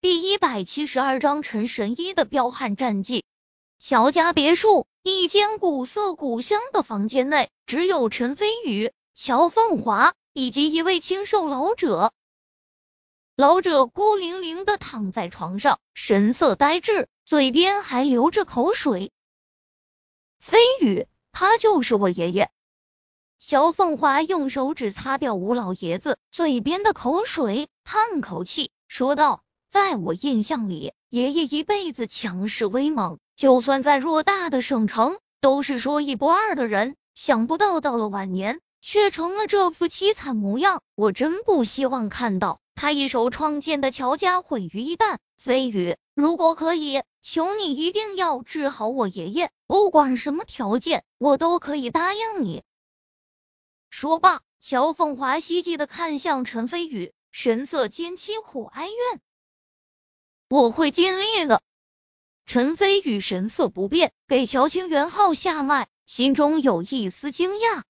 第一百七十二章陈神医的彪悍战绩。乔家别墅一间古色古香的房间内，只有陈飞宇、乔凤华以及一位清瘦老者。老者孤零零的躺在床上，神色呆滞，嘴边还流着口水。飞宇，他就是我爷爷。乔凤华用手指擦掉吴老爷子嘴边的口水，叹口气说道。在我印象里，爷爷一辈子强势威猛，就算在偌大的省城，都是说一不二的人。想不到到了晚年，却成了这副凄惨模样。我真不希望看到他一手创建的乔家毁于一旦。飞宇，如果可以，求你一定要治好我爷爷，不管什么条件，我都可以答应你。说罢，乔凤华希冀的看向陈飞宇，神色间凄苦哀怨。我会尽力的。陈飞宇神色不变，给乔清元号下脉，心中有一丝惊讶。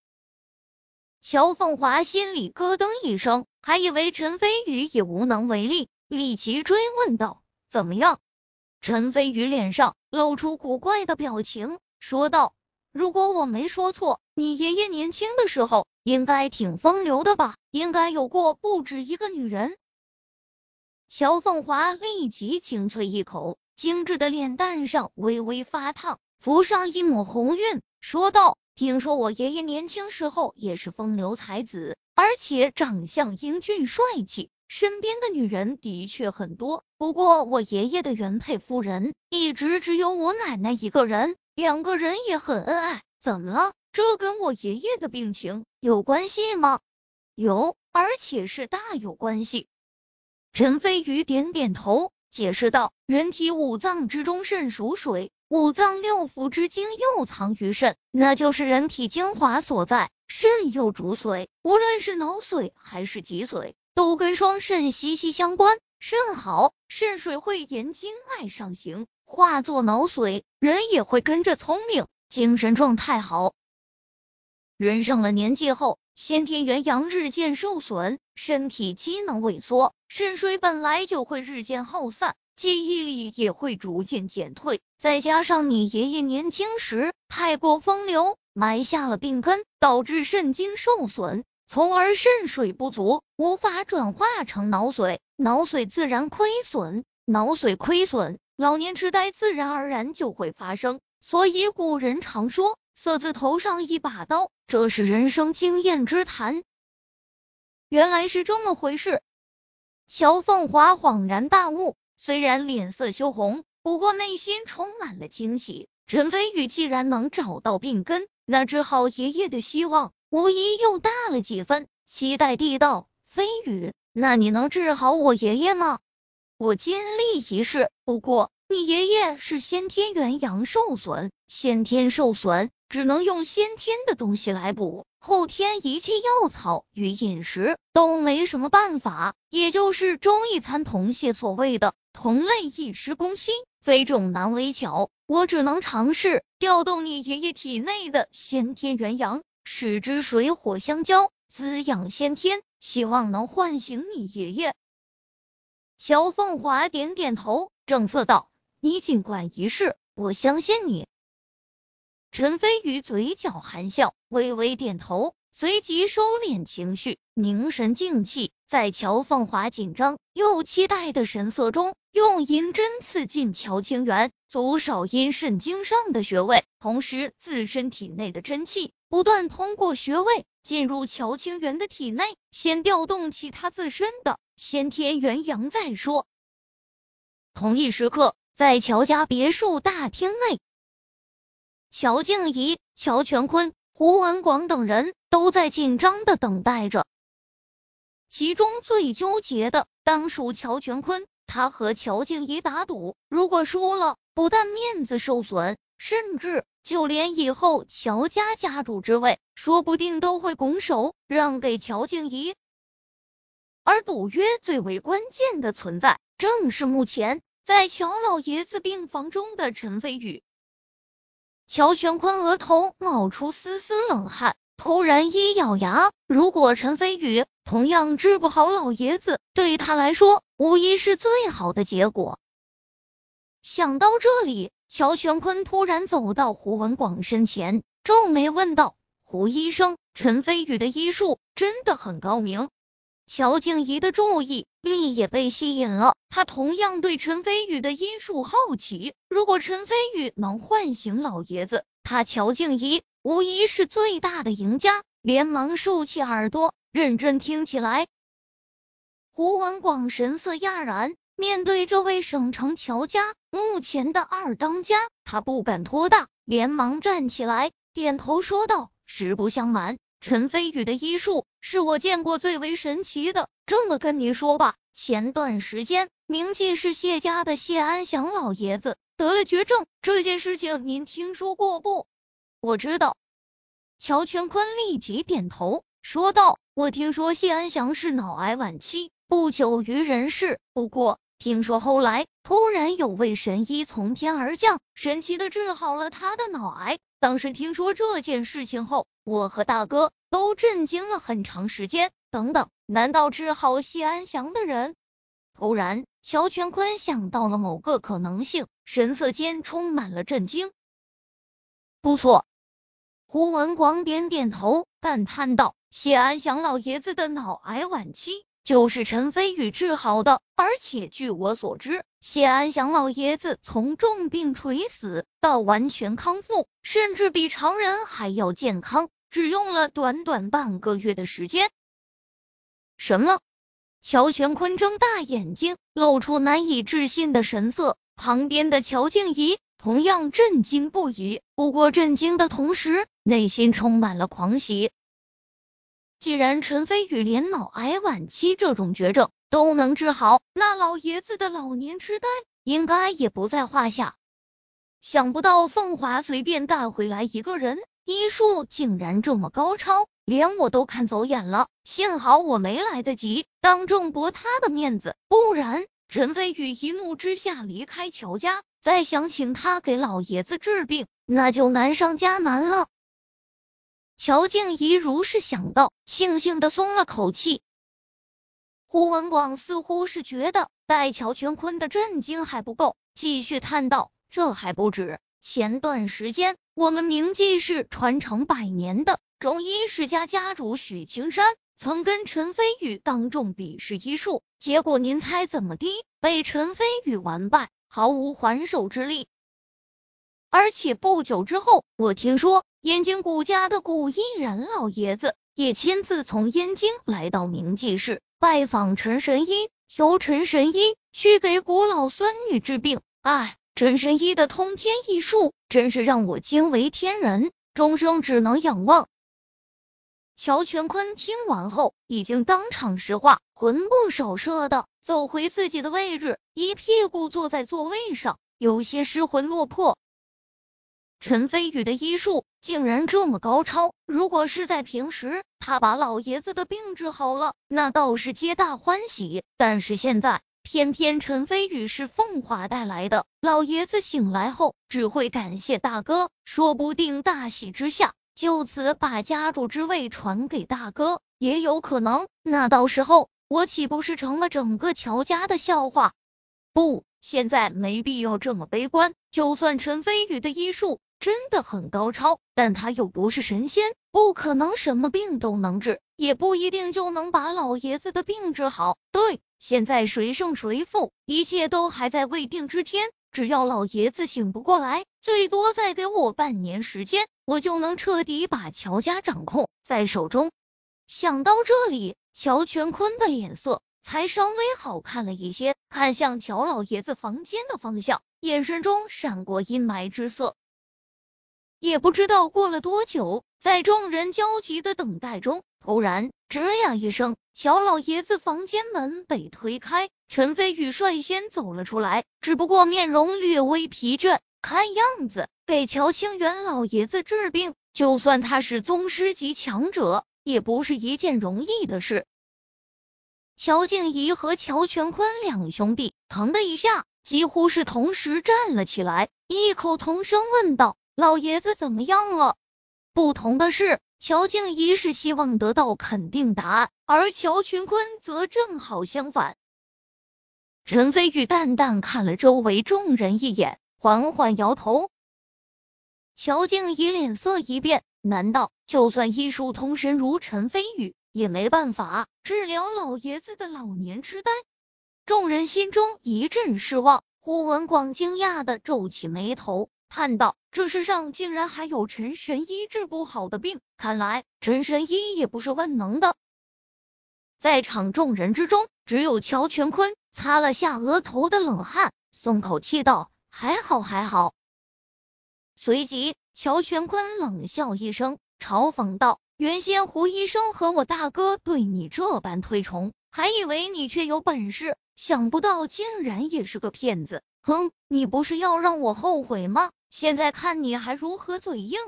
乔凤华心里咯噔一声，还以为陈飞宇也无能为力，立即追问道：“怎么样？”陈飞宇脸上露出古怪的表情，说道：“如果我没说错，你爷爷年轻的时候应该挺风流的吧？应该有过不止一个女人。”乔凤华立即清脆一口，精致的脸蛋上微微发烫，浮上一抹红晕，说道：“听说我爷爷年轻时候也是风流才子，而且长相英俊帅气，身边的女人的确很多。不过我爷爷的原配夫人一直只有我奶奶一个人，两个人也很恩爱。怎么了？这跟我爷爷的病情有关系吗？有，而且是大有关系。”陈飞宇点点头，解释道：“人体五脏之中，肾属水，五脏六腑之精又藏于肾，那就是人体精华所在。肾又主髓，无论是脑髓还是脊髓，都跟双肾息息相关。肾好，肾水会沿经脉上行，化作脑髓，人也会跟着聪明，精神状态好。人上了年纪后。”先天元阳日渐受损，身体机能萎缩，肾水本来就会日渐耗散，记忆力也会逐渐减退。再加上你爷爷年轻时太过风流，埋下了病根，导致肾精受损，从而肾水不足，无法转化成脑髓，脑髓自然亏损，脑髓亏损，老年痴呆自然而然就会发生。所以古人常说。色字头上一把刀，这是人生经验之谈。原来是这么回事。乔凤华恍然大悟，虽然脸色羞红，不过内心充满了惊喜。陈飞宇既然能找到病根，那治好爷爷的希望无疑又大了几分。期待地道：“飞宇，那你能治好我爷爷吗？”我尽力一试。不过你爷爷是先天元阳受损，先天受损。只能用先天的东西来补，后天一切药草与饮食都没什么办法。也就是中医参同穴所谓的同类异师攻心，非重难为巧。我只能尝试调动你爷爷体内的先天元阳，使之水火相交，滋养先天，希望能唤醒你爷爷。乔凤华点点头，正色道：“你尽管一试，我相信你。”陈飞宇嘴角含笑，微微点头，随即收敛情绪，凝神静气，在乔凤华紧张又期待的神色中，用银针刺进乔清源足少阴肾经上的穴位，同时自身体内的真气不断通过穴位进入乔清源的体内，先调动起他自身的先天元阳再说。同一时刻，在乔家别墅大厅内。乔静怡、乔全坤、胡文广等人都在紧张的等待着。其中最纠结的当属乔全坤，他和乔静怡打赌，如果输了，不但面子受损，甚至就连以后乔家家主之位，说不定都会拱手让给乔静怡。而赌约最为关键的存在，正是目前在乔老爷子病房中的陈飞宇。乔全坤额头冒出丝丝冷汗，突然一咬牙，如果陈飞宇同样治不好老爷子，对他来说无疑是最好的结果。想到这里，乔全坤突然走到胡文广身前，皱眉问道：“胡医生，陈飞宇的医术真的很高明？”乔静怡的注意力也被吸引了，他同样对陈飞宇的医术好奇。如果陈飞宇能唤醒老爷子，他乔静怡无疑是最大的赢家。连忙竖起耳朵，认真听起来。胡文广神色讶然，面对这位省城乔家目前的二当家，他不敢托大，连忙站起来，点头说道：“实不相瞒。”陈飞宇的医术是我见过最为神奇的。这么跟您说吧，前段时间名记是谢家的谢安祥老爷子得了绝症，这件事情您听说过不？我知道。乔全坤立即点头说道：“我听说谢安祥是脑癌晚期，不久于人世。不过听说后来突然有位神医从天而降，神奇的治好了他的脑癌。”当时听说这件事情后，我和大哥都震惊了很长时间。等等，难道治好谢安祥的人？突然，乔全坤想到了某个可能性，神色间充满了震惊。不错，胡文广点点头，感叹道：“谢安祥老爷子的脑癌晚期。”就是陈飞宇治好的，而且据我所知，谢安祥老爷子从重病垂死到完全康复，甚至比常人还要健康，只用了短短半个月的时间。什么？乔乾坤睁大眼睛，露出难以置信的神色。旁边的乔静怡同样震惊不已，不过震惊的同时，内心充满了狂喜。既然陈飞宇连脑癌晚期这种绝症都能治好，那老爷子的老年痴呆应该也不在话下。想不到凤华随便带回来一个人，医术竟然这么高超，连我都看走眼了。幸好我没来得及当众驳他的面子，不然陈飞宇一怒之下离开乔家，再想请他给老爷子治病，那就难上加难了。乔静怡如是想到，悻悻的松了口气。胡文广似乎是觉得待乔全坤的震惊还不够，继续叹道：“这还不止，前段时间我们明记是传承百年的中医世家家主许青山，曾跟陈飞宇当众比试医术，结果您猜怎么的？被陈飞宇完败，毫无还手之力。而且不久之后，我听说。”燕京古家的古依然老爷子也亲自从燕京来到明记市拜访陈神医，求陈神医去给古老孙女治病。哎，陈神医的通天异术真是让我惊为天人，终生只能仰望。乔全坤听完后，已经当场石化，魂不守舍的走回自己的位置，一屁股坐在座位上，有些失魂落魄。陈飞宇的医术竟然这么高超，如果是在平时，他把老爷子的病治好了，那倒是皆大欢喜。但是现在，偏偏陈飞宇是凤华带来的，老爷子醒来后只会感谢大哥，说不定大喜之下就此把家主之位传给大哥，也有可能。那到时候我岂不是成了整个乔家的笑话？不，现在没必要这么悲观。就算陈飞宇的医术，真的很高超，但他又不是神仙，不可能什么病都能治，也不一定就能把老爷子的病治好。对，现在谁胜谁负，一切都还在未定之天。只要老爷子醒不过来，最多再给我半年时间，我就能彻底把乔家掌控在手中。想到这里，乔全坤的脸色才稍微好看了一些，看向乔老爷子房间的方向，眼神中闪过阴霾之色。也不知道过了多久，在众人焦急的等待中，突然吱呀一声，乔老爷子房间门被推开，陈飞宇率先走了出来，只不过面容略微疲倦，看样子给乔清源老爷子治病，就算他是宗师级强者，也不是一件容易的事。乔静怡和乔全坤两兄弟腾的一下，几乎是同时站了起来，异口同声问道。老爷子怎么样了？不同的是，乔静怡是希望得到肯定答案，而乔群坤则正好相反。陈飞宇淡淡看了周围众人一眼，缓缓摇头。乔静怡脸色一变，难道就算医术通神如陈飞宇，也没办法治疗老爷子的老年痴呆？众人心中一阵失望。胡文广惊讶的皱起眉头。叹道：“这世上竟然还有陈神医治不好的病，看来陈神医也不是万能的。”在场众人之中，只有乔全坤擦了下额头的冷汗，松口气道：“还好，还好。”随即，乔全坤冷笑一声，嘲讽道：“原先胡医生和我大哥对你这般推崇，还以为你确有本事，想不到竟然也是个骗子。哼，你不是要让我后悔吗？”现在看你还如何嘴硬？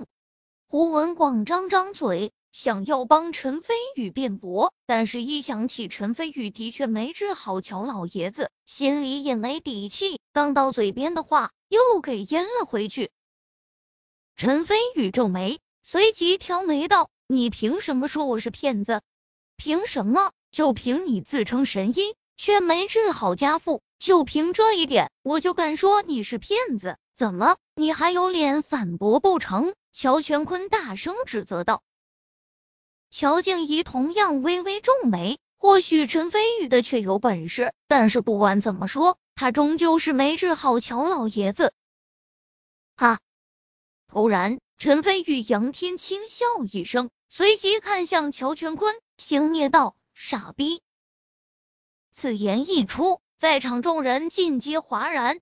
胡文广张张嘴，想要帮陈飞宇辩驳，但是一想起陈飞宇的确没治好乔老爷子，心里也没底气，刚到嘴边的话又给咽了回去。陈飞宇皱眉，随即挑眉道：“你凭什么说我是骗子？凭什么？就凭你自称神医，却没治好家父，就凭这一点，我就敢说你是骗子？怎么？”你还有脸反驳不成？乔全坤大声指责道。乔静怡同样微微皱眉，或许陈飞宇的确有本事，但是不管怎么说，他终究是没治好乔老爷子。哈！突然，陈飞宇仰天轻笑一声，随即看向乔全坤，轻蔑道：“傻逼！”此言一出，在场众人尽皆哗然。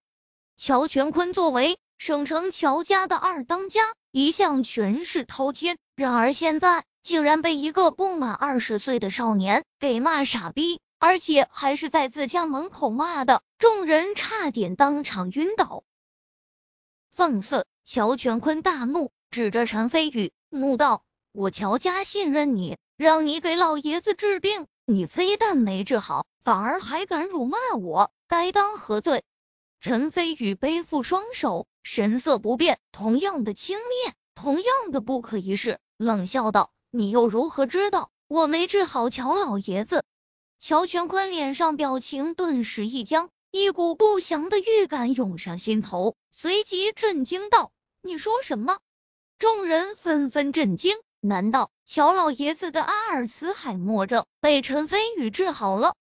乔全坤作为。省城乔家的二当家一向权势滔天，然而现在竟然被一个不满二十岁的少年给骂傻逼，而且还是在自家门口骂的，众人差点当场晕倒。放肆！乔全坤大怒，指着陈飞宇怒道：“我乔家信任你，让你给老爷子治病，你非但没治好，反而还敢辱骂我，该当何罪？”陈飞宇背负双手。神色不变，同样的轻蔑，同样的不可一世，冷笑道：“你又如何知道我没治好乔老爷子？”乔全坤脸上表情顿时一僵，一股不祥的预感涌上心头，随即震惊道：“你说什么？”众人纷纷震惊，难道乔老爷子的阿尔茨海默症被陈飞宇治好了？